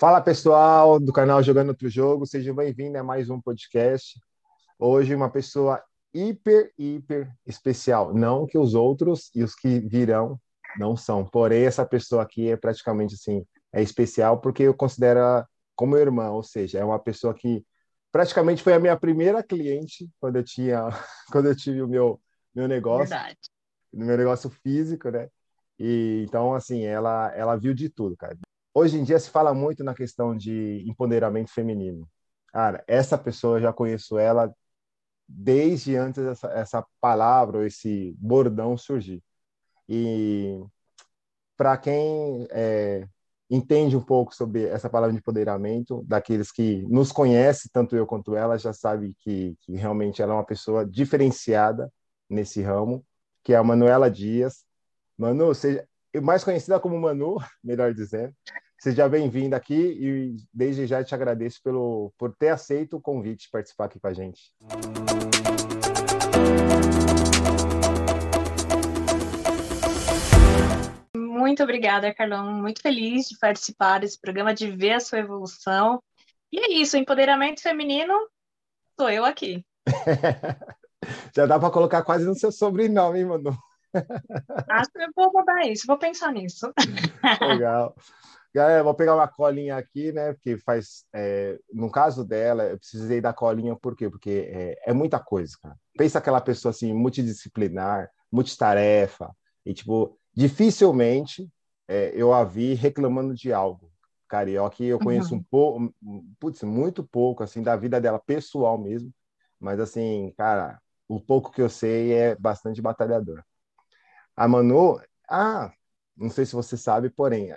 Fala pessoal do canal Jogando Outro Jogo, sejam bem-vindos a mais um podcast. Hoje, uma pessoa hiper, hiper especial. Não que os outros e os que virão não são, porém, essa pessoa aqui é praticamente assim, é especial porque eu considero ela como irmã, ou seja, é uma pessoa que praticamente foi a minha primeira cliente quando eu tinha, quando eu tive o meu meu negócio, Verdade. meu negócio físico, né? E então assim, ela ela viu de tudo, cara. Hoje em dia se fala muito na questão de empoderamento feminino. Cara, essa pessoa eu já conheço ela desde antes essa, essa palavra ou esse bordão surgir. E para quem é, entende um pouco sobre essa palavra de empoderamento, daqueles que nos conhecem, tanto eu quanto ela, já sabe que, que realmente ela é uma pessoa diferenciada nesse ramo, que é a Manuela Dias. Manu, seja mais conhecida como Manu, melhor dizendo. Seja bem-vinda aqui e desde já te agradeço pelo, por ter aceito o convite de participar aqui com a gente. Muito obrigada, Carlão. Muito feliz de participar desse programa, de ver a sua evolução. E é isso, empoderamento feminino, sou eu aqui. Já dá para colocar quase no seu sobrenome, hein, Manu? Acho que eu vou mudar isso, vou pensar nisso. Legal. Galera, vou pegar uma colinha aqui, né? Porque faz. É, no caso dela, eu precisei da colinha, por quê? Porque é, é muita coisa, cara. Pensa aquela pessoa assim, multidisciplinar, multitarefa, e tipo, dificilmente é, eu a vi reclamando de algo. Carioca, eu conheço uhum. um pouco, putz, muito pouco, assim, da vida dela pessoal mesmo, mas assim, cara, o pouco que eu sei é bastante batalhador. A Manu, ah, não sei se você sabe, porém,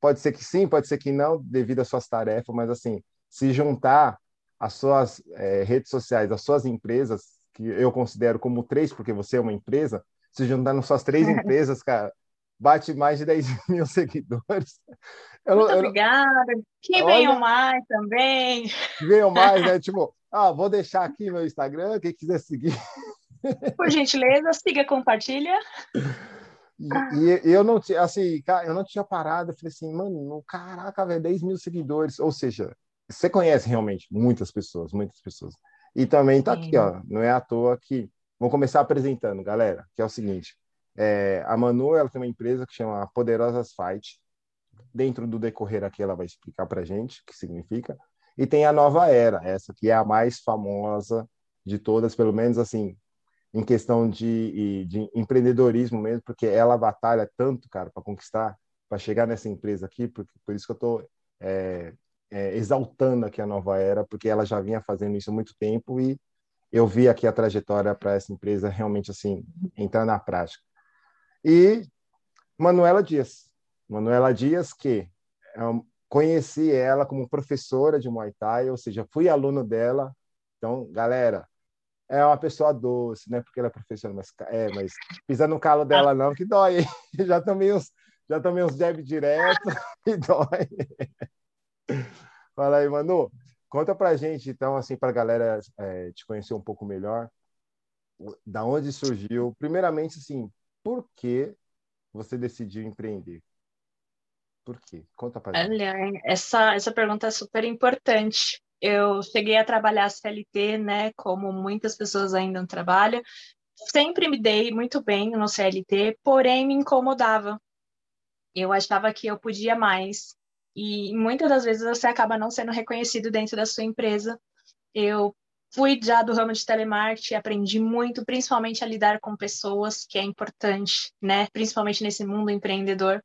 pode ser que sim, pode ser que não, devido às suas tarefas, mas assim, se juntar as suas é, redes sociais, as suas empresas, que eu considero como três, porque você é uma empresa, se juntar nas suas três empresas, cara, bate mais de 10 mil seguidores. Eu, Muito eu, obrigada. Que venham mais também. Que venham mais, né? Tipo, ah, vou deixar aqui meu Instagram, quem quiser seguir. Por gentileza, siga, compartilha. E, e, eu não tinha, assim, eu não tinha parado, eu falei assim, mano, caraca, velho, 10 mil seguidores. Ou seja, você conhece realmente muitas pessoas, muitas pessoas. E também tá Sim. aqui, ó, não é à toa que. Vamos começar apresentando, galera, que é o seguinte. É, a Manu, ela tem uma empresa que chama Poderosas Fight. Dentro do decorrer aqui, ela vai explicar pra gente o que significa. E tem a Nova Era, essa que é a mais famosa de todas, pelo menos assim, em questão de, de empreendedorismo mesmo, porque ela batalha tanto, cara, para conquistar, para chegar nessa empresa aqui, porque, por isso que eu estou é, é, exaltando aqui a nova era, porque ela já vinha fazendo isso há muito tempo e eu vi aqui a trajetória para essa empresa realmente assim entrar na prática. E Manuela Dias, Manuela Dias que é conheci ela como professora de Muay Thai, ou seja, fui aluno dela. Então, galera, é uma pessoa doce, né? Porque ela é professora, mas, é, mas pisa no calo dela não, que dói. Já tomei uns, já tomei uns jab direto e dói. Fala aí, Manu. Conta pra gente, então, assim, pra galera é, te conhecer um pouco melhor, da onde surgiu. Primeiramente, assim, por que você decidiu empreender? Por quê? Conta pra gente. Olha, essa, essa pergunta é super importante, eu cheguei a trabalhar CLT, né, como muitas pessoas ainda não trabalham. Sempre me dei muito bem no CLT, porém me incomodava. Eu achava que eu podia mais. E muitas das vezes você acaba não sendo reconhecido dentro da sua empresa. Eu fui já do ramo de telemarketing, aprendi muito, principalmente a lidar com pessoas, que é importante, né? Principalmente nesse mundo empreendedor.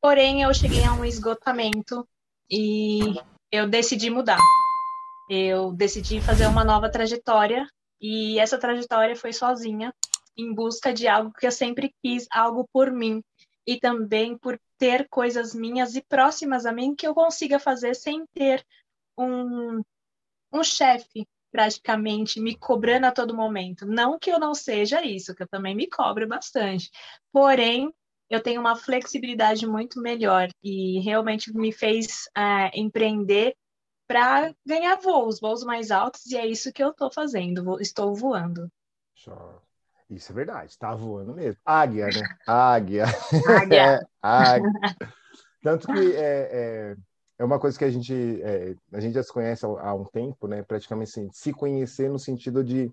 Porém, eu cheguei a um esgotamento e eu decidi mudar eu decidi fazer uma nova trajetória e essa trajetória foi sozinha, em busca de algo que eu sempre quis, algo por mim e também por ter coisas minhas e próximas a mim que eu consiga fazer sem ter um, um chefe praticamente me cobrando a todo momento. Não que eu não seja isso, que eu também me cobro bastante. Porém, eu tenho uma flexibilidade muito melhor e realmente me fez é, empreender para ganhar voos, voos mais altos, e é isso que eu estou fazendo, estou voando. Isso é verdade, está voando mesmo. Águia, né? Águia. Águia. é, águia. Tanto que é, é, é uma coisa que a gente é, a gente já se conhece há, há, um tempo, né? Praticamente assim, se conhecer no sentido de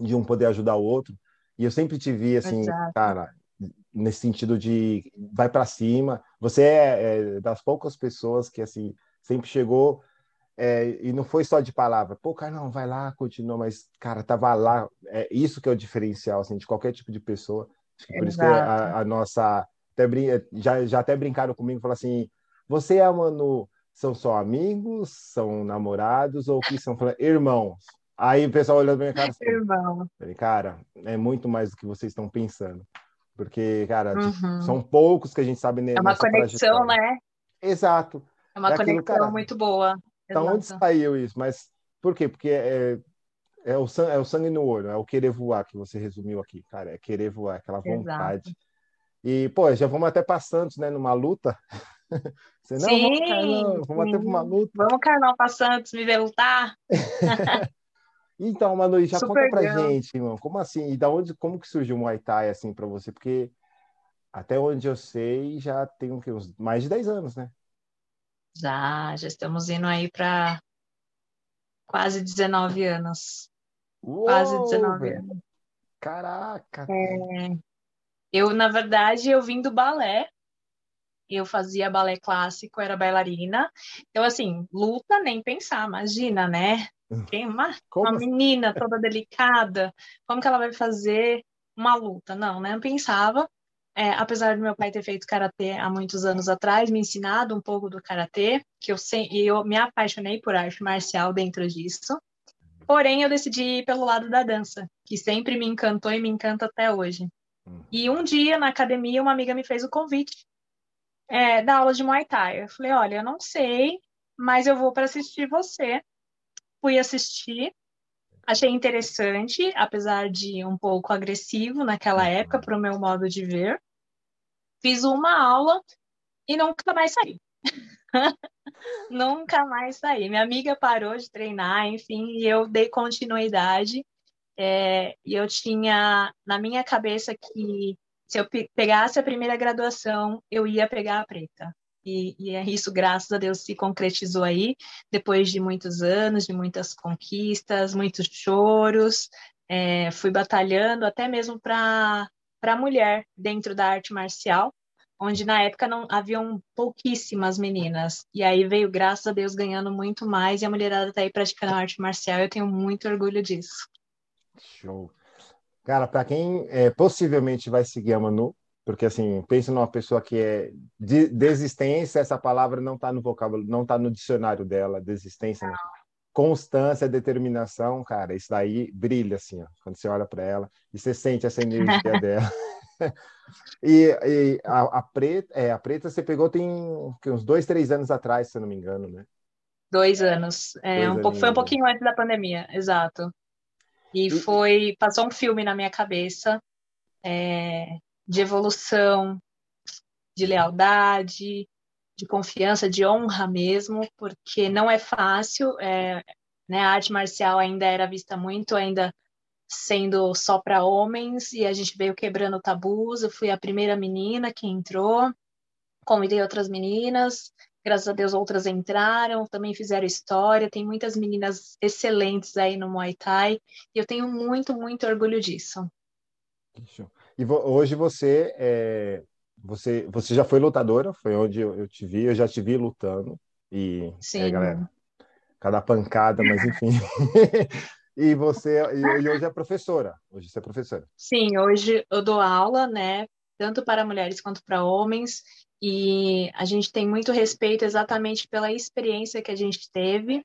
de um poder ajudar o outro. E eu sempre te vi assim, Exato. cara, nesse sentido de vai para cima. Você é, é, das poucas pessoas que assim sempre chegou é, e não foi só de palavra. Pô, cara, não, vai lá, continua, mas cara, tava lá. É isso que é o diferencial assim de qualquer tipo de pessoa. Por Exato. isso que a, a nossa até já, já até brincaram comigo, falaram assim: você e a Manu são só amigos, são namorados ou que são irmãos? Aí o pessoal olhando pra minha cara assim, Irmão. Falei, cara, é muito mais do que vocês estão pensando. Porque, cara, uhum. são poucos que a gente sabe É uma conexão, né? Exato. É uma é conexão cara, muito boa. Da onde saiu isso? Mas por quê? Porque é, é, o sangue, é o sangue no olho, é o querer voar que você resumiu aqui, cara. É querer voar, aquela vontade. Exato. E, pô, já vamos até para Santos, né? Numa luta. Você, não, sim, vamos, Carlão, vamos até para uma luta. Vamos, Carlão, para Santos, me ver lutar. Então, Manu, já Super conta pra legal. gente, irmão, como assim? E da onde, como que surgiu o Muay Thai assim para você? Porque até onde eu sei, já tem uns mais de 10 anos, né? Já, já estamos indo aí para quase 19 anos. Uou, quase 19 anos. Caraca! É, eu, na verdade, eu vim do balé. Eu fazia balé clássico, era bailarina. Então, assim, luta nem pensar, imagina, né? Tem uma, uma menina toda delicada, como que ela vai fazer uma luta? Não, né? Eu pensava, é, apesar do meu pai ter feito karatê há muitos anos atrás, me ensinado um pouco do karatê, que eu sei, e eu me apaixonei por arte marcial dentro disso. Porém, eu decidi ir pelo lado da dança, que sempre me encantou e me encanta até hoje. E um dia na academia, uma amiga me fez o convite é, da aula de Muay Thai. Eu falei: olha, eu não sei, mas eu vou para assistir você fui assistir, achei interessante, apesar de um pouco agressivo naquela época, para o meu modo de ver. Fiz uma aula e nunca mais saí. nunca mais saí. Minha amiga parou de treinar, enfim, e eu dei continuidade. É, e eu tinha na minha cabeça que se eu pegasse a primeira graduação, eu ia pegar a preta. E, e é isso, graças a Deus, se concretizou aí, depois de muitos anos, de muitas conquistas, muitos choros. É, fui batalhando até mesmo para a mulher dentro da arte marcial, onde na época não haviam pouquíssimas meninas. E aí veio, graças a Deus, ganhando muito mais, e a mulherada está aí praticando arte marcial, eu tenho muito orgulho disso. Show. Cara, para quem é, possivelmente vai seguir a Manu, porque assim, pensa numa pessoa que é de desistência, essa palavra não está no vocábulo, não está no dicionário dela, desistência, né? constância, determinação, cara, isso daí brilha assim, ó, quando você olha para ela e você sente essa energia dela. e, e a, a, preta, é, a preta você pegou tem uns dois, três anos atrás, se eu não me engano, né? Dois anos, é, dois um pouco, foi um pouquinho antes da pandemia, exato. E, e foi passou um filme na minha cabeça. É, de evolução, de lealdade, de confiança, de honra mesmo, porque não é fácil. É, né, a arte marcial ainda era vista muito, ainda sendo só para homens, e a gente veio quebrando tabus. Eu fui a primeira menina que entrou, convidei outras meninas, graças a Deus outras entraram, também fizeram história. Tem muitas meninas excelentes aí no Muay Thai, e eu tenho muito, muito orgulho disso. E hoje você é, você você já foi lutadora, foi onde eu, eu te vi, eu já te vi lutando e Sim. É, galera, cada pancada, mas enfim. e você e, hoje é professora. Hoje você é professora. Sim, hoje eu dou aula, né, tanto para mulheres quanto para homens, e a gente tem muito respeito exatamente pela experiência que a gente teve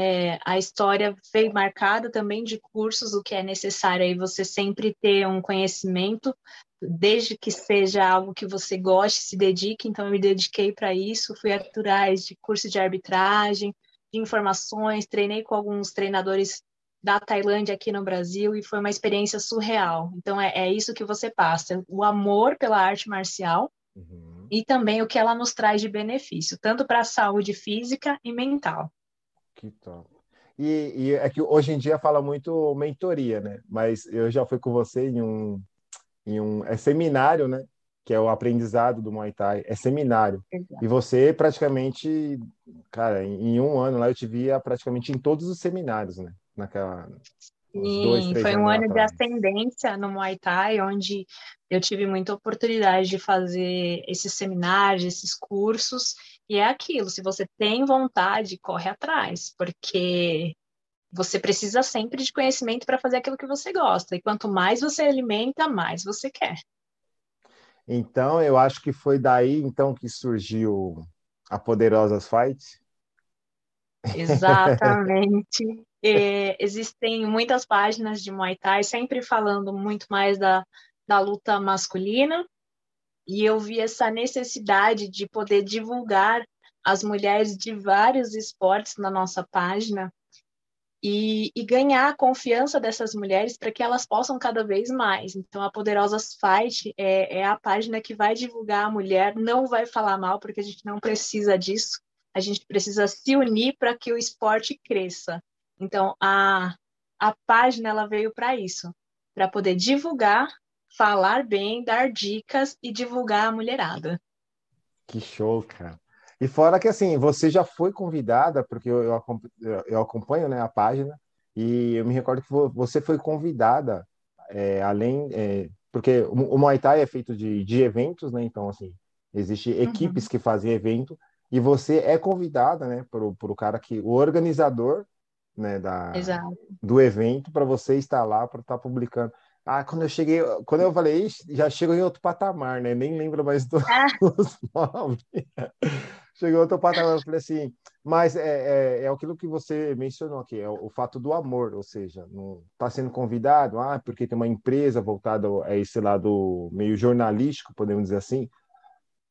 é, a história veio marcada também de cursos, o que é necessário aí você sempre ter um conhecimento, desde que seja algo que você goste, se dedique. Então, eu me dediquei para isso, fui atrás de curso de arbitragem, de informações, treinei com alguns treinadores da Tailândia aqui no Brasil e foi uma experiência surreal. Então, é, é isso que você passa: o amor pela arte marcial. Uhum. E também o que ela nos traz de benefício, tanto para a saúde física e mental. Que top. E, e, é que hoje em dia fala muito mentoria, né? Mas eu já fui com você em um, em um é seminário, né? que é o aprendizado do Muay Thai, é seminário. Exato. E você praticamente, cara, em um ano lá eu te via praticamente em todos os seminários, né? Naquela. Sim, dois, foi um ano de ascendência no Muay Thai, onde eu tive muita oportunidade de fazer esses seminários, esses cursos, e é aquilo, se você tem vontade, corre atrás, porque você precisa sempre de conhecimento para fazer aquilo que você gosta, e quanto mais você alimenta, mais você quer. Então, eu acho que foi daí então que surgiu a Poderosas Fight. Exatamente. é, existem muitas páginas de Muay Thai sempre falando muito mais da, da luta masculina, e eu vi essa necessidade de poder divulgar as mulheres de vários esportes na nossa página, e, e, ganhar a confiança dessas mulheres para que elas possam cada vez mais. Então, a Poderosas Fight é, é, a página que vai divulgar a mulher, não vai falar mal, porque a gente não precisa disso, a gente precisa se unir para que o esporte cresça. Então, a, a página ela veio para isso, para poder divulgar, falar bem, dar dicas e divulgar a mulherada. Que show, cara. E fora que, assim, você já foi convidada, porque eu, eu, eu acompanho né, a página, e eu me recordo que você foi convidada, é, além... É, porque o, o Muay Thai é feito de, de eventos, né? Então, assim, existe uhum. equipes uhum. que fazem evento, e você é convidada, né, para o cara que... O organizador, né, da, do evento, para você estar lá, para estar tá publicando. Ah, quando eu cheguei, quando eu falei, já chego em outro patamar, né? Nem lembro mais do, ah. dos nomes chegou outro patamar, eu falei assim, mas é, é, é aquilo que você mencionou aqui, é o, o fato do amor, ou seja, não está sendo convidado, ah, porque tem uma empresa voltada a esse lado meio jornalístico, podemos dizer assim.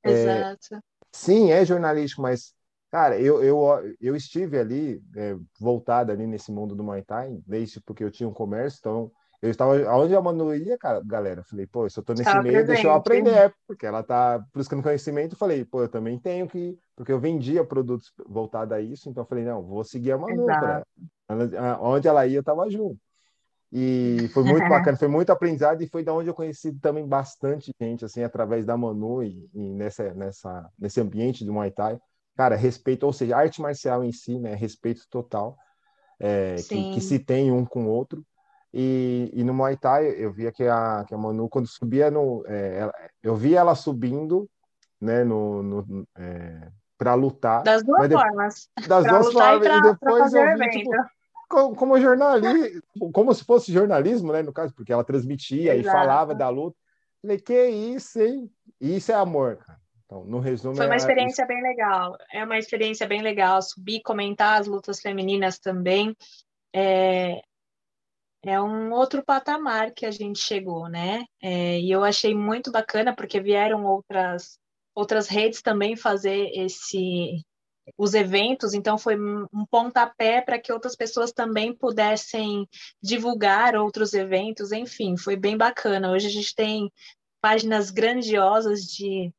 É, Exato. É, sim, é jornalístico, mas, cara, eu, eu, eu estive ali, é, voltada ali nesse mundo do Muay Thai, desde porque eu tinha um comércio, então eu estava onde a Manu ia, cara, galera. Falei, pô, se eu tô nesse meio, presente. deixa eu aprender, porque ela tá buscando conhecimento. Falei, pô, eu também tenho que, porque eu vendia produtos voltados a isso, então falei, não, vou seguir a Manu, pra... onde ela ia, eu tava junto. E foi muito bacana, foi muito aprendizado e foi da onde eu conheci também bastante gente, assim, através da Manu e, e nessa, nessa, nesse ambiente do Muay Thai. Cara, respeito, ou seja, arte marcial em si, né, respeito total, é, que, que se tem um com o outro. E, e no Muay Thai eu via que a, que a Manu, quando subia no. É, ela, eu via ela subindo, né, no, no é, para lutar. Das duas formas. Das duas formas. E, pra, e depois eu vi, tipo, como, como jornalista, como se fosse jornalismo, né, no caso, porque ela transmitia Exato. e falava da luta. Falei, que isso, hein? Isso é amor, cara. Então, no resumo. Foi uma experiência bem legal. É uma experiência bem legal. Subir, comentar as lutas femininas também. É, é um outro patamar que a gente chegou, né? É, e eu achei muito bacana porque vieram outras outras redes também fazer esse os eventos, então foi um pontapé para que outras pessoas também pudessem divulgar outros eventos, enfim, foi bem bacana. Hoje a gente tem páginas grandiosas de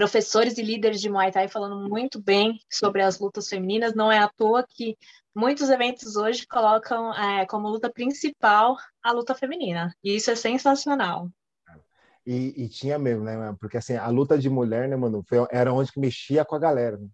professores e líderes de Muay Thai falando muito bem sobre as lutas femininas. Não é à toa que muitos eventos hoje colocam é, como luta principal a luta feminina. E isso é sensacional. E, e, tinha mesmo, né? Porque assim, a luta de mulher, né, mano, foi, era onde que mexia com a galera. Né?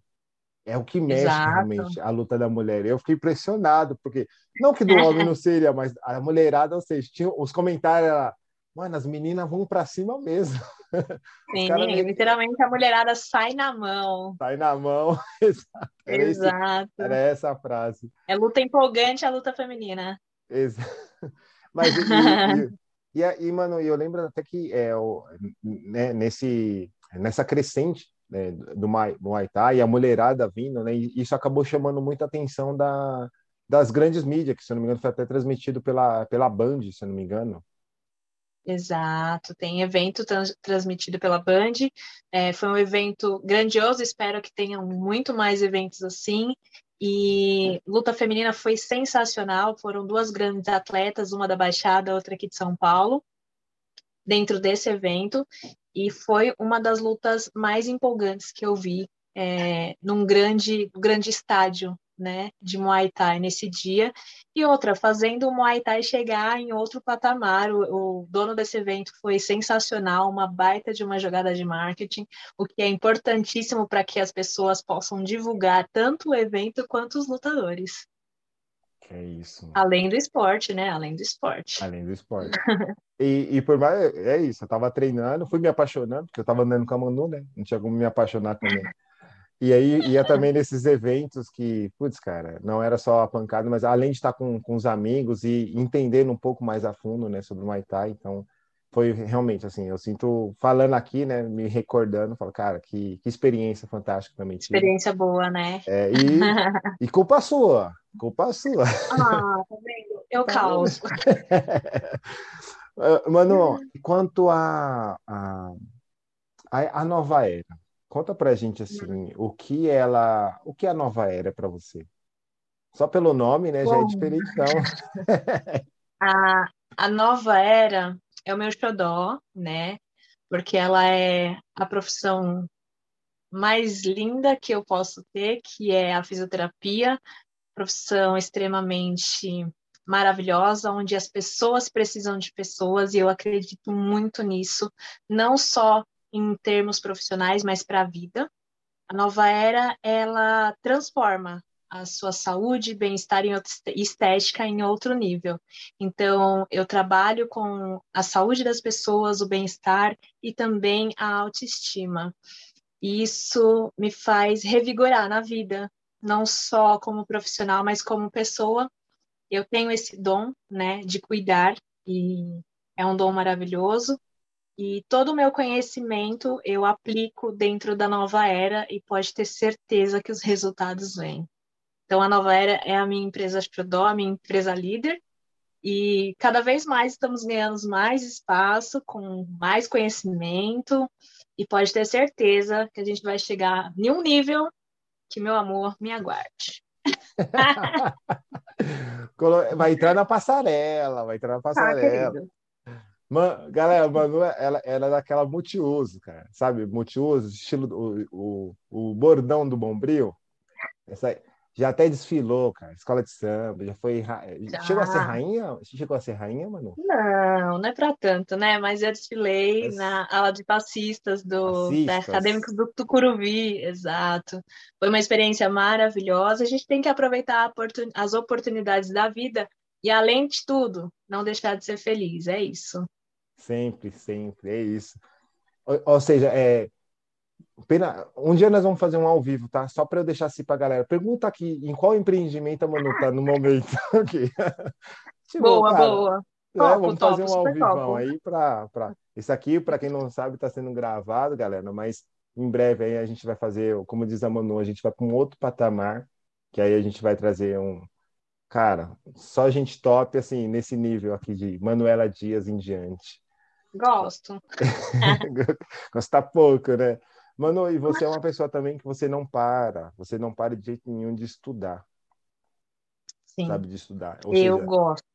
É o que mexe Exato. realmente a luta da mulher. Eu fiquei impressionado, porque não que do homem não seria, mas a mulherada, ou seja, tinha os comentários, mano, as meninas vão para cima mesmo. Sim, literalmente a mulherada sai na mão. Sai na mão, exato. Era exato. Esse, era essa a frase. É luta empolgante a luta feminina. Exato. Mas, e, e, e, e, mano, eu lembro até que é, o, né, nesse, nessa crescente né, do, Muay Thai, a mulherada vindo, né, isso acabou chamando muita atenção da, das grandes mídias, que se eu não me engano foi até transmitido pela, pela Band, se eu não me engano. Exato, tem evento trans, transmitido pela Band. É, foi um evento grandioso, espero que tenham muito mais eventos assim. E luta feminina foi sensacional. Foram duas grandes atletas, uma da Baixada, outra aqui de São Paulo, dentro desse evento. E foi uma das lutas mais empolgantes que eu vi é, num grande, grande estádio né, de Muay Thai nesse dia, e outra, fazendo o Muay Thai chegar em outro patamar. O, o, dono desse evento foi sensacional, uma baita de uma jogada de marketing, o que é importantíssimo para que as pessoas possam divulgar tanto o evento quanto os lutadores. É isso. Além do esporte, né? Além do esporte. Além do esporte. e, e por mais, é isso, eu tava treinando, fui me apaixonando, porque eu tava andando com a Manu, né? Não tinha como me apaixonar também. E aí ia também nesses eventos que, putz, cara, não era só a pancada, mas além de estar com, com os amigos e entendendo um pouco mais a fundo, né, sobre o Muay Thai, então foi realmente assim, eu sinto falando aqui, né, me recordando, falo, cara, que, que experiência fantástica também. Tive. Experiência boa, né? É, e, e culpa sua, culpa sua. Ah, tá vendo? Eu tá causo. Mano, quanto a, a, a, a nova era, Conta pra gente assim, o que ela, o que é a nova era para você? Só pelo nome, né, Bom, já é diferente a, a nova era é o meu xodó, né? Porque ela é a profissão mais linda que eu posso ter, que é a fisioterapia, profissão extremamente maravilhosa, onde as pessoas precisam de pessoas e eu acredito muito nisso, não só em termos profissionais, mas para a vida. A nova era, ela transforma a sua saúde, bem-estar e estética em outro nível. Então, eu trabalho com a saúde das pessoas, o bem-estar e também a autoestima. E isso me faz revigorar na vida, não só como profissional, mas como pessoa. Eu tenho esse dom, né, de cuidar e é um dom maravilhoso. E todo o meu conhecimento eu aplico dentro da nova era e pode ter certeza que os resultados vêm. Então, a nova era é a minha empresa Prodó, a minha empresa líder, e cada vez mais estamos ganhando mais espaço, com mais conhecimento, e pode ter certeza que a gente vai chegar em um nível que, meu amor, me aguarde. vai entrar na passarela, vai entrar na ah, passarela. Ah, Man, galera, a Manu, ela, ela é daquela multiuso, cara. Sabe? Multiuso, estilo o, o, o bordão do Bombril. Essa, já até desfilou, cara. Escola de samba, já foi. Já. Chegou a ser rainha? Chegou a ser rainha, Manu? Não, não é pra tanto, né? Mas eu desfilei Mas... na aula de passistas do né, acadêmicos do Tucuruvi, exato. Foi uma experiência maravilhosa. A gente tem que aproveitar as oportunidades da vida e, além de tudo, não deixar de ser feliz. É isso. Sempre, sempre, é isso. Ou, ou seja, é, pena, um dia nós vamos fazer um ao vivo, tá? Só para eu deixar assim para a galera. Pergunta aqui em qual empreendimento a Manu tá no momento. aqui. tipo, boa, cara, boa. É, topo, vamos fazer um ao vivo aí para. Pra... Esse aqui, para quem não sabe, está sendo gravado, galera, mas em breve aí a gente vai fazer, como diz a Manu, a gente vai para um outro patamar, que aí a gente vai trazer um. Cara, só gente top, assim, nesse nível aqui de Manuela Dias em diante. Gosto. Gostar pouco, né? Mano, e você é uma pessoa também que você não para, você não para de jeito nenhum de estudar. Sim. Sabe, de estudar. Ou eu seja, gosto.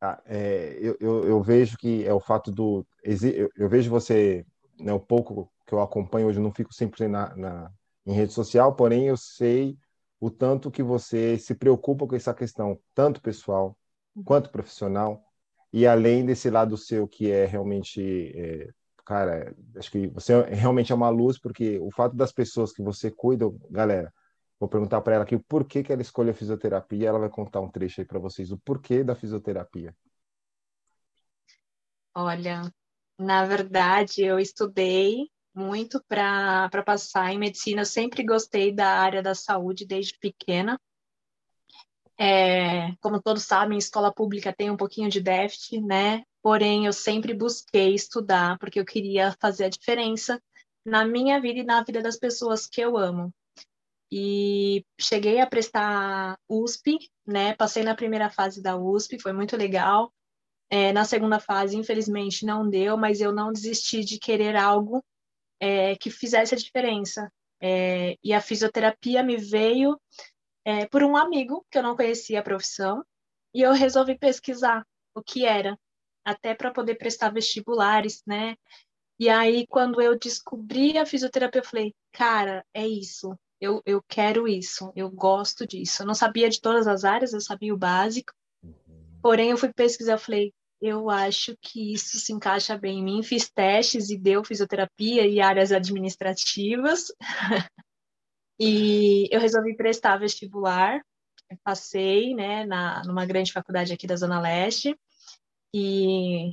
Ah, é, eu, eu, eu, vejo que é o fato do. Eu, eu vejo você, né, o pouco que eu acompanho hoje, eu não fico 100% na, na, em rede social, porém eu sei o tanto que você se preocupa com essa questão, tanto pessoal quanto profissional, e além desse lado seu que é realmente, é, cara, acho que você realmente é uma luz, porque o fato das pessoas que você cuida, galera, vou perguntar para ela aqui o porquê que ela escolheu a fisioterapia, ela vai contar um trecho aí para vocês, o porquê da fisioterapia. Olha, na verdade, eu estudei muito para passar em medicina, eu sempre gostei da área da saúde desde pequena. É, como todos sabem, escola pública tem um pouquinho de déficit, né? Porém, eu sempre busquei estudar porque eu queria fazer a diferença na minha vida e na vida das pessoas que eu amo. E cheguei a prestar USP, né? Passei na primeira fase da USP, foi muito legal. É, na segunda fase, infelizmente, não deu, mas eu não desisti de querer algo é, que fizesse a diferença. É, e a fisioterapia me veio é, por um amigo que eu não conhecia a profissão e eu resolvi pesquisar o que era, até para poder prestar vestibulares, né? E aí, quando eu descobri a fisioterapia, eu falei, cara, é isso. eu, eu quero isso, eu gosto disso. Eu não sabia de todas as áreas, eu sabia o básico. Uhum. Porém, eu fui pesquisar, eu falei, eu acho que isso se encaixa bem em mim. Fiz testes e deu fisioterapia e áreas administrativas. e eu resolvi prestar vestibular. Passei, né, na, numa grande faculdade aqui da Zona Leste. E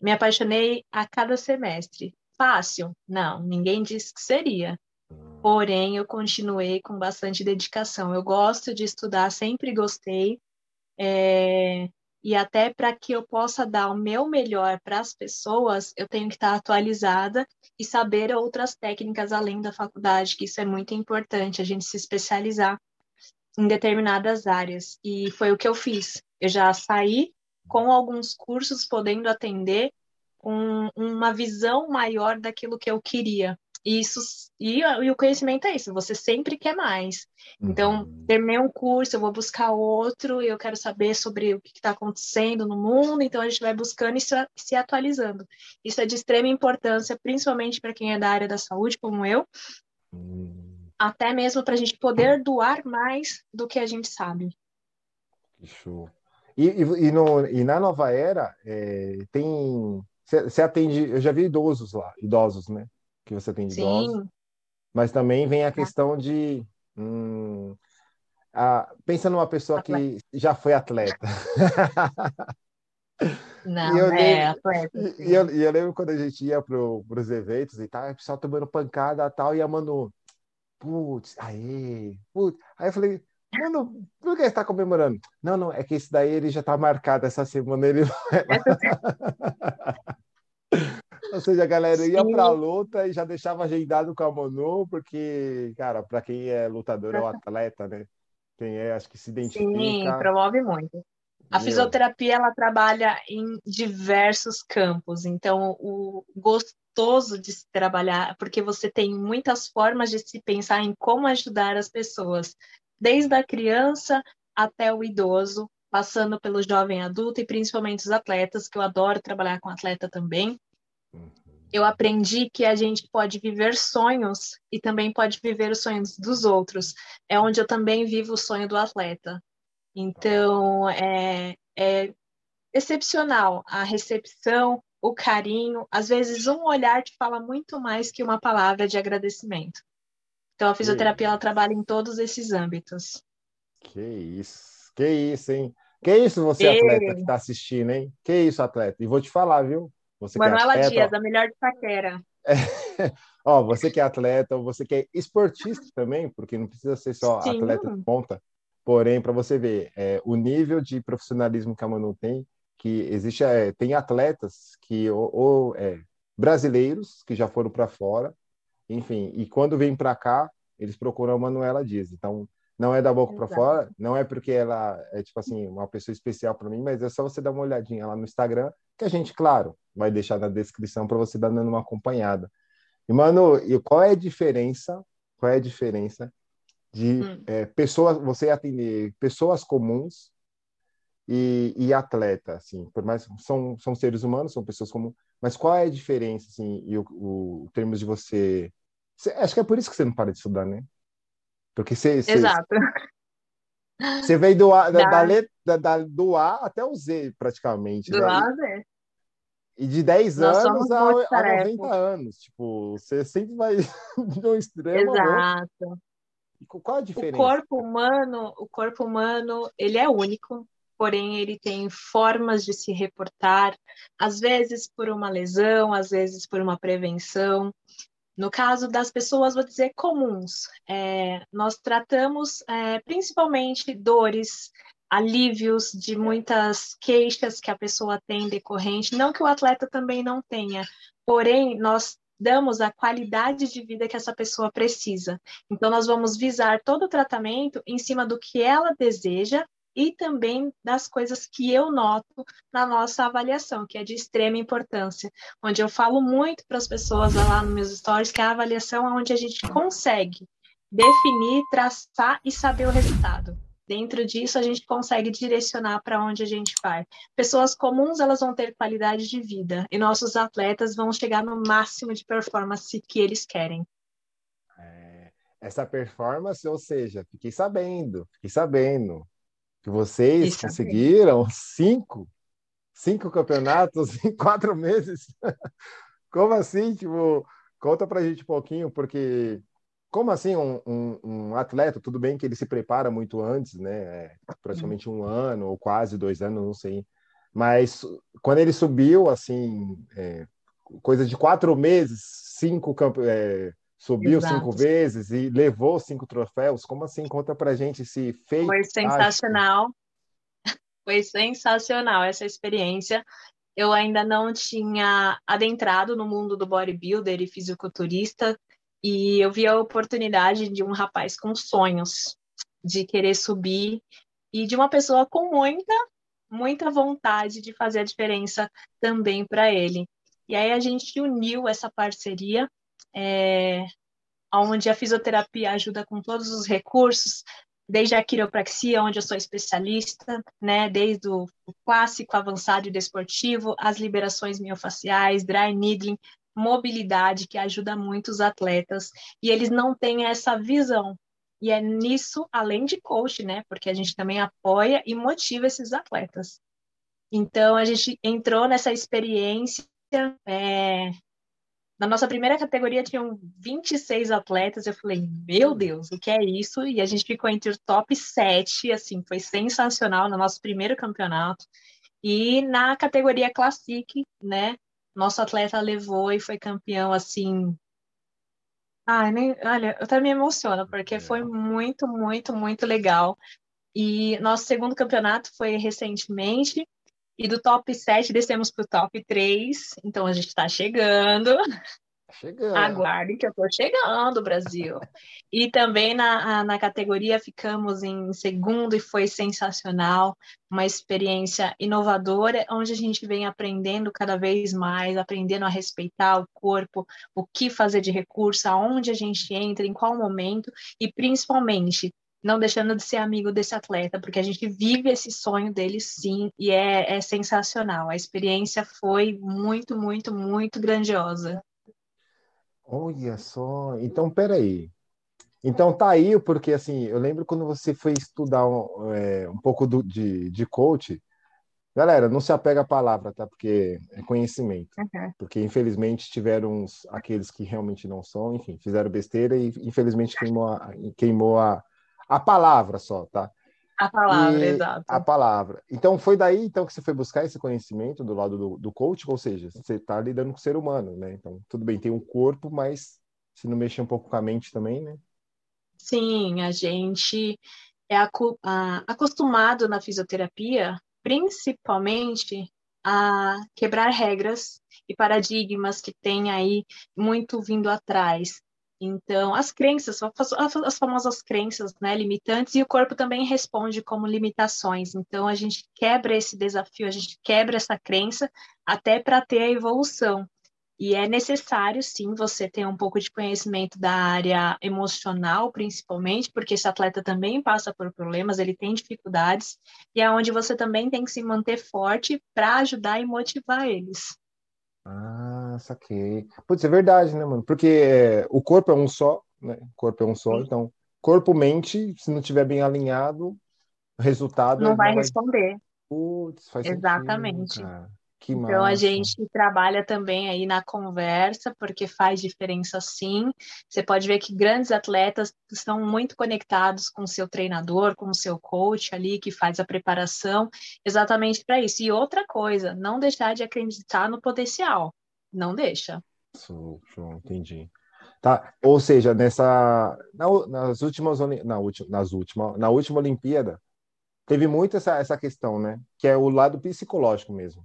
me apaixonei a cada semestre. Fácil? Não, ninguém disse que seria. Porém, eu continuei com bastante dedicação. Eu gosto de estudar, sempre gostei. É, e até para que eu possa dar o meu melhor para as pessoas, eu tenho que estar atualizada e saber outras técnicas além da faculdade, que isso é muito importante, a gente se especializar em determinadas áreas. E foi o que eu fiz. Eu já saí com alguns cursos podendo atender com uma visão maior daquilo que eu queria. E, isso, e, e, o conhecimento é isso, você sempre quer mais. Então, uhum. terminei um curso, eu vou buscar outro, e eu quero saber sobre o que está acontecendo no mundo, então a gente vai buscando e se, se atualizando. Isso é de extrema importância, principalmente para quem é da área da saúde, como eu, uhum. até mesmo para a gente poder doar mais do que a gente sabe. Que show. E, e, e, no, e na nova era, é, tem. Você atende, eu já vi idosos lá, idosos, né? Que você tem de Sim. idosos. Mas também vem a questão de. Hum, a, pensa numa pessoa atleta. que já foi atleta. Não, e eu é lembro, atleta. E eu, e eu, lembro quando a gente ia para os eventos e tal, o pessoal tomando pancada e tal, e a Manu, putz, aê, putz. Aí eu falei, Mano, por que você está comemorando? Não, não, é que esse daí ele já está marcado essa semana, ele Ou seja, a galera ia para a luta e já deixava agendado com a Manu, porque, cara, para quem é lutador é o atleta, né? Quem é, acho que se identifica. Sim, promove muito. A fisioterapia ela trabalha em diversos campos, então o gostoso de se trabalhar, porque você tem muitas formas de se pensar em como ajudar as pessoas, desde a criança até o idoso, passando pelo jovem adulto e principalmente os atletas, que eu adoro trabalhar com atleta também eu aprendi que a gente pode viver sonhos e também pode viver os sonhos dos outros. É onde eu também vivo o sonho do atleta. Então, é, é excepcional a recepção, o carinho. Às vezes, um olhar te fala muito mais que uma palavra de agradecimento. Então, a fisioterapia ela trabalha em todos esses âmbitos. Que isso, que isso, hein? Que isso, você atleta que está assistindo, hein? Que isso, atleta. E vou te falar, viu? Você Manuela atleta, Dias, a melhor de Taquera. É, ó, você que é atleta, ou você que é esportista também, porque não precisa ser só Sim. atleta de ponta. Porém, para você ver, é, o nível de profissionalismo que a Manu tem, que existe, é, tem atletas que ou, ou é, brasileiros que já foram para fora, enfim, e quando vêm para cá, eles procuram a Manuela Dias. Então, não é da boca para fora, não é porque ela é tipo assim uma pessoa especial para mim, mas é só você dar uma olhadinha lá no Instagram, que a gente, claro, vai deixar na descrição para você dar dando uma acompanhada. E mano, e qual é a diferença? Qual é a diferença de hum. é, pessoas, você atender pessoas comuns e, e atleta, assim, por mais são são seres humanos, são pessoas comuns, mas qual é a diferença, assim, e o, o termos de você, você, acho que é por isso que você não para de estudar, né? Porque você. Exato. Você veio do A, da, da, da, do A até o Z, praticamente. Do né? A a Z. E de 10 Nós anos a, a 90 anos. Tipo, você sempre vai de um extremo. Exato. Qual a diferença? O corpo humano, o corpo humano, ele é único, porém ele tem formas de se reportar, às vezes por uma lesão, às vezes por uma prevenção. No caso das pessoas, vou dizer comuns, é, nós tratamos é, principalmente dores, alívios de muitas queixas que a pessoa tem decorrente, não que o atleta também não tenha, porém, nós damos a qualidade de vida que essa pessoa precisa. Então, nós vamos visar todo o tratamento em cima do que ela deseja e também das coisas que eu noto na nossa avaliação, que é de extrema importância, onde eu falo muito para as pessoas lá nos meus stories que a avaliação é onde a gente consegue definir, traçar e saber o resultado. Dentro disso, a gente consegue direcionar para onde a gente vai. Pessoas comuns, elas vão ter qualidade de vida e nossos atletas vão chegar no máximo de performance que eles querem. É, essa performance, ou seja, fiquei sabendo, fiquei sabendo que vocês Isso conseguiram também. cinco, cinco campeonatos em quatro meses. Como assim? Tipo, conta pra gente um pouquinho, porque como assim um, um, um, atleta, tudo bem que ele se prepara muito antes, né? É praticamente um ano ou quase dois anos, não sei. Mas quando ele subiu, assim, é, coisa de quatro meses, cinco é, subiu Exato. cinco vezes e levou cinco troféus. Como assim? Conta pra gente se fez. Foi sensacional. Foi sensacional essa experiência. Eu ainda não tinha adentrado no mundo do bodybuilder e fisiculturista, e eu vi a oportunidade de um rapaz com sonhos, de querer subir, e de uma pessoa com muita, muita vontade de fazer a diferença também para ele. E aí a gente uniu essa parceria, é, onde a fisioterapia ajuda com todos os recursos, desde a quiropraxia, onde eu sou especialista, né, desde o clássico, avançado e desportivo, as liberações miofaciais, dry needling, mobilidade, que ajuda muito os atletas, e eles não têm essa visão. E é nisso, além de coach, né, porque a gente também apoia e motiva esses atletas. Então, a gente entrou nessa experiência é, na nossa primeira categoria tinham 26 atletas. Eu falei, meu Deus, o que é isso? E a gente ficou entre o top 7, assim, foi sensacional no nosso primeiro campeonato. E na categoria Classic, né, nosso atleta levou e foi campeão, assim. Ai, nem, olha, eu até me emociono, porque foi muito, muito, muito legal. E nosso segundo campeonato foi recentemente, e do top 7 descemos para o top 3. Então a gente está chegando. Chegando. Aguarde que eu estou chegando, Brasil. E também na, na categoria ficamos em segundo e foi sensacional. Uma experiência inovadora, onde a gente vem aprendendo cada vez mais, aprendendo a respeitar o corpo, o que fazer de recurso, aonde a gente entra, em qual momento, e principalmente não deixando de ser amigo desse atleta, porque a gente vive esse sonho dele sim, e é, é sensacional. A experiência foi muito, muito, muito grandiosa. Olha só, então peraí. Então tá aí, porque assim, eu lembro quando você foi estudar um, é, um pouco do, de, de coach, galera, não se apega à palavra, tá? Porque é conhecimento. Uhum. Porque infelizmente tiveram uns, aqueles que realmente não são, enfim, fizeram besteira e infelizmente queimou a, queimou a, a palavra só, tá? A palavra, e exato. A palavra. Então, foi daí então que você foi buscar esse conhecimento do lado do, do coach, ou seja, você está lidando com o ser humano, né? Então, tudo bem, tem um corpo, mas se não mexer um pouco com a mente também, né? Sim, a gente é acostumado na fisioterapia, principalmente, a quebrar regras e paradigmas que tem aí muito vindo atrás. Então, as crenças, as famosas crenças né, limitantes, e o corpo também responde como limitações. Então, a gente quebra esse desafio, a gente quebra essa crença até para ter a evolução. E é necessário, sim, você ter um pouco de conhecimento da área emocional, principalmente, porque esse atleta também passa por problemas, ele tem dificuldades, e é onde você também tem que se manter forte para ajudar e motivar eles. Ah, saquei. Putz, é verdade, né, mano? Porque é, o corpo é um só, né? O corpo é um só, Sim. então corpo-mente, se não estiver bem alinhado, o resultado não vai responder. Putz, faz Exatamente. Sentido, que então massa. a gente trabalha também aí na conversa, porque faz diferença sim. Você pode ver que grandes atletas estão muito conectados com o seu treinador, com o seu coach ali, que faz a preparação exatamente para isso. E outra coisa, não deixar de acreditar no potencial. Não deixa. Show, show, entendi. Tá, ou seja, nessa na, nas últimas na última nas última, na última Olimpíada teve muito essa, essa questão, né? Que é o lado psicológico mesmo.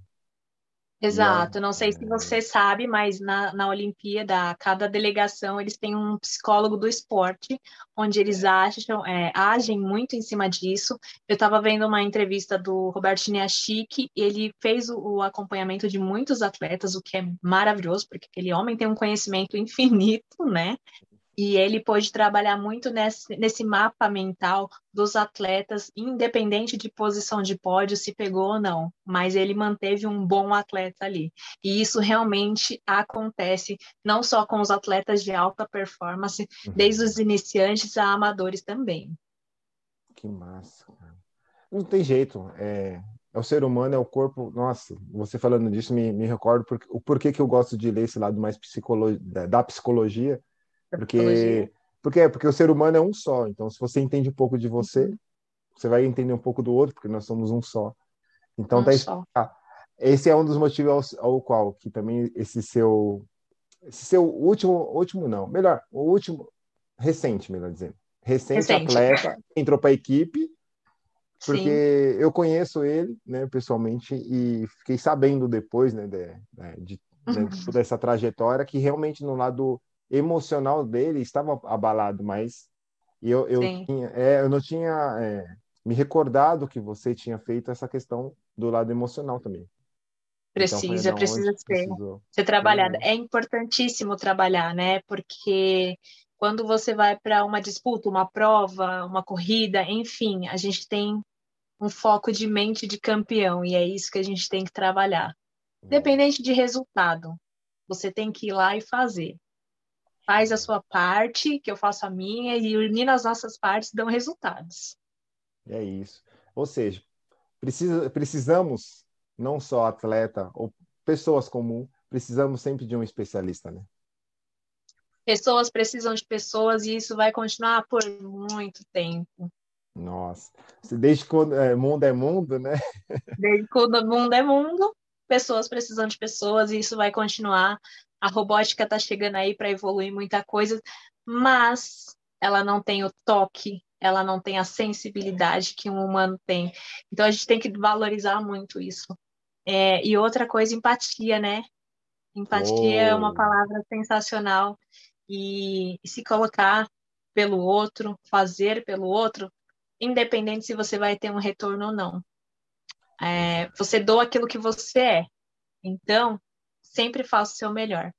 Exato, não sei se você sabe, mas na, na Olimpíada, cada delegação eles têm um psicólogo do esporte, onde eles acham, é, agem muito em cima disso. Eu estava vendo uma entrevista do Roberto Niashik, ele fez o, o, acompanhamento de muitos atletas, o que é maravilhoso, porque aquele homem tem um conhecimento infinito, né? E ele pôde trabalhar muito nesse, nesse mapa mental dos atletas, independente de posição de pódio, se pegou ou não, mas ele manteve um bom atleta ali. E isso realmente acontece não só com os atletas de alta performance, uhum. desde os iniciantes a amadores também. Que massa, cara. Não tem jeito. É, é o ser humano, é o corpo. Nossa, você falando disso me, me recordo porque, o porquê que eu gosto de ler esse lado mais psicolo, da psicologia porque, porque, é, porque o ser humano é um só. Então, se você entende um pouco de você, uhum. você vai entender um pouco do outro, porque nós somos um só. Então, um tá só. Ah, esse é um dos motivos ao, ao, qual que também esse seu esse seu último último não, melhor, o último recente, melhor dizendo. Recente, recente. atleta entrou para a equipe porque Sim. eu conheço ele, né, pessoalmente e fiquei sabendo depois, né, de, de, de, uhum. de toda essa trajetória que realmente no lado emocional dele estava abalado, mas eu, eu, tinha, é, eu não tinha é, me recordado que você tinha feito essa questão do lado emocional também. Precisa, então, precisa ser, ser trabalhada. É importantíssimo trabalhar, né? Porque quando você vai para uma disputa, uma prova, uma corrida, enfim, a gente tem um foco de mente de campeão e é isso que a gente tem que trabalhar. Independente de resultado, você tem que ir lá e fazer faz a sua parte, que eu faço a minha, e unindo as nossas partes dão resultados. É isso. Ou seja, precisa, precisamos, não só atleta ou pessoas comuns, precisamos sempre de um especialista, né? Pessoas precisam de pessoas e isso vai continuar por muito tempo. Nossa, desde quando é, mundo é mundo, né? Desde quando mundo é mundo, pessoas precisam de pessoas e isso vai continuar a robótica está chegando aí para evoluir muita coisa, mas ela não tem o toque, ela não tem a sensibilidade que um humano tem. Então a gente tem que valorizar muito isso. É, e outra coisa, empatia, né? Empatia oh. é uma palavra sensacional e, e se colocar pelo outro, fazer pelo outro, independente se você vai ter um retorno ou não. É, você doa aquilo que você é. Então, sempre faça o seu melhor.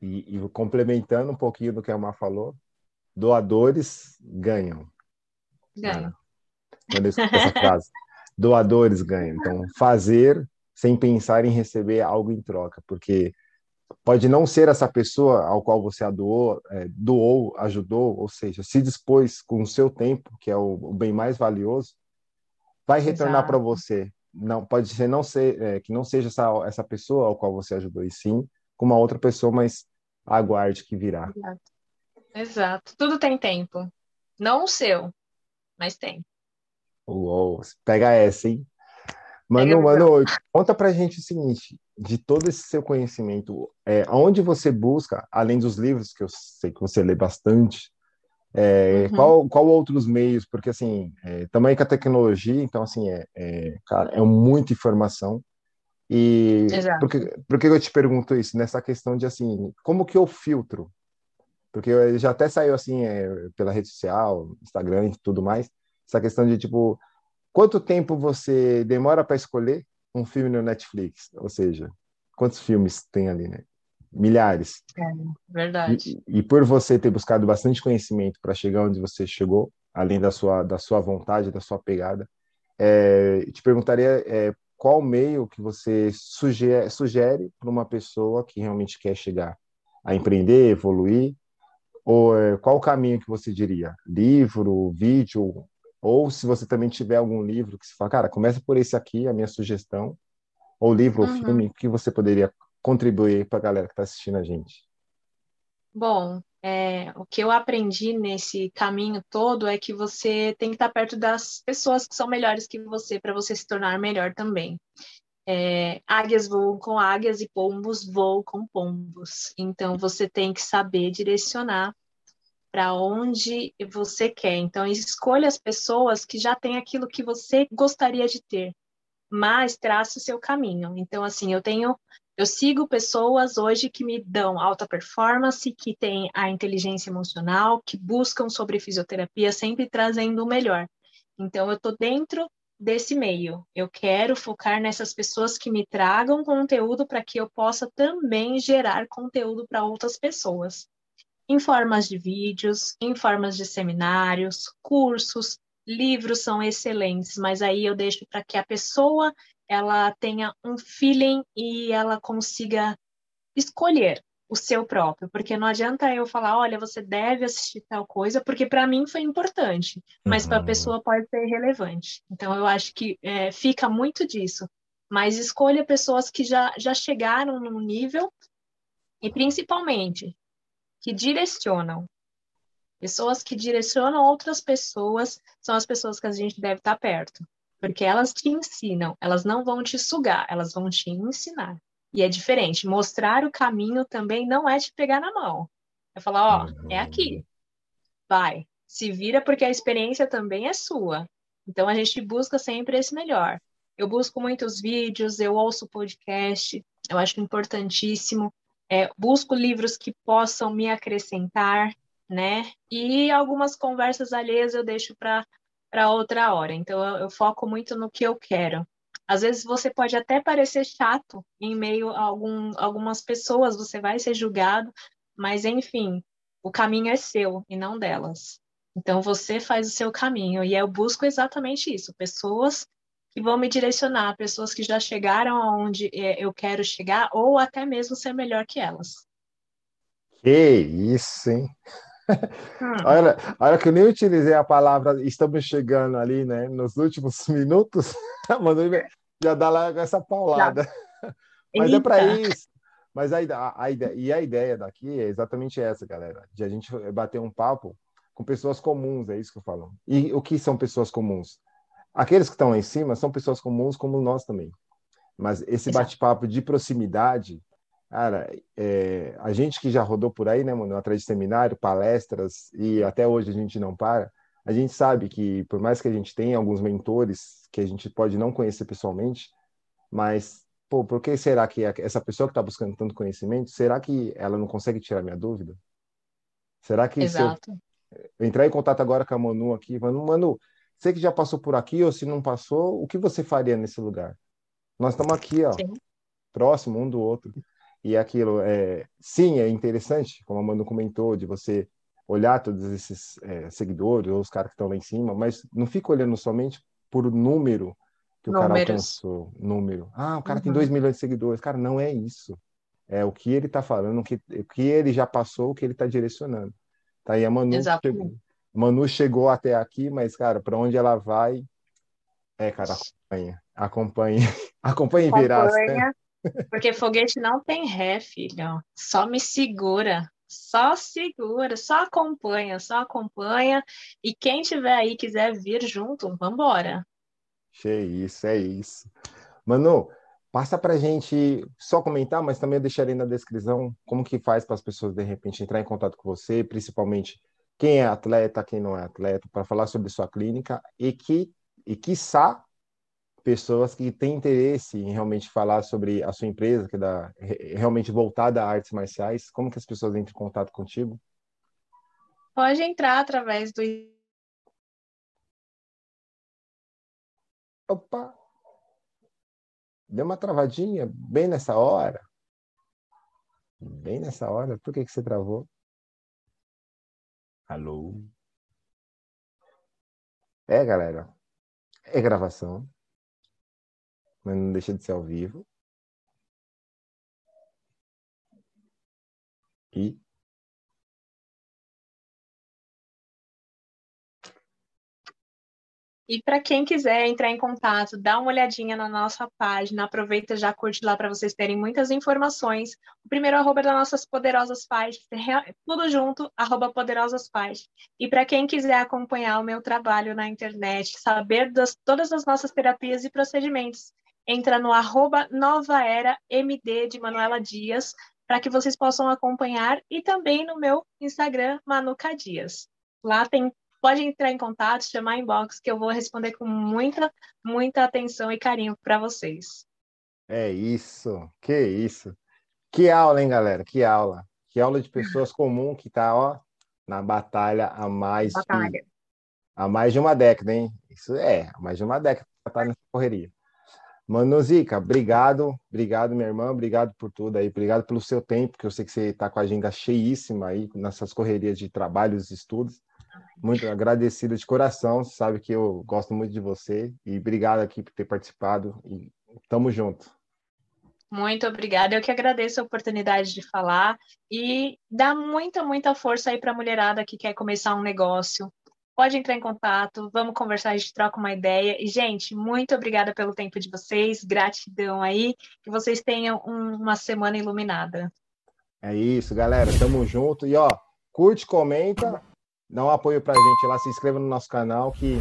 E, e, complementando um pouquinho do que a Mar falou, doadores ganham. Ganham. Quando essa frase. Doadores ganham. Então, fazer sem pensar em receber algo em troca, porque pode não ser essa pessoa ao qual você doou, é, doou, ajudou, ou seja, se dispôs com o seu tempo, que é o, o bem mais valioso, vai retornar para você não pode ser não ser é, que não seja essa, essa pessoa ao qual você ajudou e sim com uma outra pessoa mas aguarde que virá. Exato. Exato. tudo tem tempo. Não o seu mas tem. Uou, pega essa hein? Mano, mano, conta pra gente o seguinte, de todo esse seu conhecimento, é, onde você busca, além dos livros que eu sei que você lê bastante, é, uhum. qual, qual outros meios? Porque, assim, é, também com a tecnologia, então, assim, é, é, cara, é muita informação. E Exato. por, que, por que eu te pergunto isso? Nessa questão de, assim, como que eu filtro? Porque já até saiu, assim, é, pela rede social, Instagram e tudo mais, essa questão de, tipo, quanto tempo você demora para escolher um filme no Netflix? Ou seja, quantos filmes tem ali, né? Milhares. É, verdade. E, e, por você ter buscado bastante conhecimento para chegar onde você chegou, além da sua, da sua vontade, da sua pegada, é, te perguntaria é, qual meio que você sugere, sugere para uma pessoa que realmente quer chegar a empreender, evoluir, ou é, qual o caminho que você diria? Livro, vídeo, ou se você também tiver algum livro que você fala, cara, começa por esse aqui, a minha sugestão, ou livro uhum. ou filme, que você poderia contribuir para a galera que está assistindo a gente? Bom, é, o que eu aprendi nesse caminho todo é que você tem que estar perto das pessoas que são melhores que você para você se tornar melhor também. É, águias voam com águias e pombos voam com pombos. Então você tem que saber direcionar para onde você quer. Então escolha as pessoas que já têm aquilo que você gostaria de ter, mas traça o seu caminho. Então assim, eu tenho eu sigo pessoas hoje que me dão alta performance, que têm a inteligência emocional, que buscam sobre fisioterapia, sempre trazendo o melhor. Então, eu estou dentro desse meio. Eu quero focar nessas pessoas que me tragam conteúdo para que eu possa também gerar conteúdo para outras pessoas. em formas de vídeos, em formas de seminários, cursos, livros são excelentes, mas aí eu deixo para que a pessoa ela tenha um feeling e ela consiga escolher o seu próprio, porque não adianta eu falar, olha, você deve assistir tal coisa, porque para mim foi importante, mas uhum. para a pessoa pode ser relevante. Então eu acho que é, fica muito disso. Mas escolha pessoas que já, já chegaram num nível e principalmente que direcionam. Pessoas que direcionam outras pessoas são as pessoas que a gente deve estar perto, porque elas te ensinam, elas não vão te sugar, elas vão te ensinar. E é diferente. Mostrar o caminho também não é te pegar na mão. É falar, ó, é aqui. Vai. Se vira porque a experiência também é sua. Então a gente busca sempre esse melhor. Eu busco muitos vídeos, eu ouço podcast, eu acho importantíssimo. É, busco livros que possam me acrescentar, né? E algumas conversas alheias eu deixo para outra hora. Então eu, eu foco muito no que eu quero. Às vezes você pode até parecer chato em meio a algum, algumas pessoas, você vai ser julgado, mas enfim, o caminho é seu e não delas. Então você faz o seu caminho e eu busco exatamente isso, pessoas que vão me direcionar, pessoas que já chegaram aonde é, eu quero chegar ou até mesmo ser melhor que elas. Que isso, hein? Hum. olha, olha que eu nem utilizei a palavra estamos chegando ali, né? Nos últimos minutos, já dá lá essa paulada. Mas Eita. é para isso. Mas a, a, a, ideia, e a ideia daqui é exatamente essa, galera, de a gente bater um papo com pessoas comuns, é isso que eu falo. E o que são pessoas comuns? Aqueles que estão lá em cima são pessoas comuns como nós também. Mas esse bate-papo de proximidade, cara, é, a gente que já rodou por aí, né, mano, atrás de seminário, palestras, e até hoje a gente não para, a gente sabe que, por mais que a gente tenha alguns mentores que a gente pode não conhecer pessoalmente, mas, pô, por que será que essa pessoa que está buscando tanto conhecimento, será que ela não consegue tirar minha dúvida? Será que Exato. se eu entrar em contato agora com a Manu aqui, Manu, Manu, você que já passou por aqui, ou se não passou, o que você faria nesse lugar? Nós estamos aqui, ó, Sim. próximo um do outro. E aquilo, é, sim, é interessante, como a Manu comentou, de você olhar todos esses é, seguidores ou os caras que estão lá em cima, mas não fica olhando somente por número que o Números. cara alcançou. Número. Ah, o cara uhum. tem 2 milhões de seguidores. Cara, não é isso. É o que ele está falando, o que, o que ele já passou, o que ele está direcionando. Tá aí a Manu chegou, Manu chegou até aqui, mas, cara, para onde ela vai, é, cara, acompanha. Acompanha. Acompanha e virá. Né? Porque foguete não tem ré, filho. Só me segura. Só segura, só acompanha, só acompanha. E quem tiver aí quiser vir junto, vambora. É isso, é isso. Manu, passa pra gente só comentar, mas também eu deixarei na descrição como que faz para as pessoas de repente entrar em contato com você, principalmente quem é atleta, quem não é atleta, para falar sobre sua clínica e que e quiçá pessoas que têm interesse em realmente falar sobre a sua empresa, que é da, realmente voltada a artes marciais, como que as pessoas entram em contato contigo? Pode entrar através do Opa! Deu uma travadinha bem nessa hora. Bem nessa hora. Por que, que você travou? Alô? É, galera. É gravação mas não deixa de ser ao vivo. E E para quem quiser entrar em contato, dá uma olhadinha na nossa página, aproveita já curte lá para vocês terem muitas informações. O primeiro arroba é das nossas poderosas páginas, tudo junto, arroba poderosas. E para quem quiser acompanhar o meu trabalho na internet, saber das todas as nossas terapias e procedimentos, entra no arroba Nova Era MD de Manuela Dias, para que vocês possam acompanhar, e também no meu Instagram, Manuca Dias. Lá tem, pode entrar em contato, chamar inbox, que eu vou responder com muita, muita atenção e carinho para vocês. É isso, que isso. Que aula, hein, galera? Que aula. Que aula de pessoas comuns que tá, ó, na batalha há mais batalha. De, há mais de uma década, hein? Isso é, há mais de uma década tá nessa correria. Mano Zica, obrigado, obrigado, minha irmã, obrigado por tudo aí, obrigado pelo seu tempo, que eu sei que você está com a agenda cheíssima aí, nessas correrias de trabalhos e estudos. Muito agradecido de coração, sabe que eu gosto muito de você e obrigado aqui por ter participado e tamo junto. Muito obrigada. Eu que agradeço a oportunidade de falar e dá muita, muita força aí para a mulherada que quer começar um negócio. Pode entrar em contato, vamos conversar, a gente troca uma ideia. E, gente, muito obrigada pelo tempo de vocês, gratidão aí, que vocês tenham um, uma semana iluminada. É isso, galera, tamo junto. E, ó, curte, comenta, dá um apoio pra gente lá, se inscreva no nosso canal, que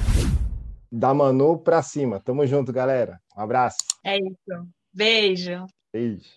dá Manu pra cima. Tamo junto, galera. Um abraço. É isso. Beijo. Beijo.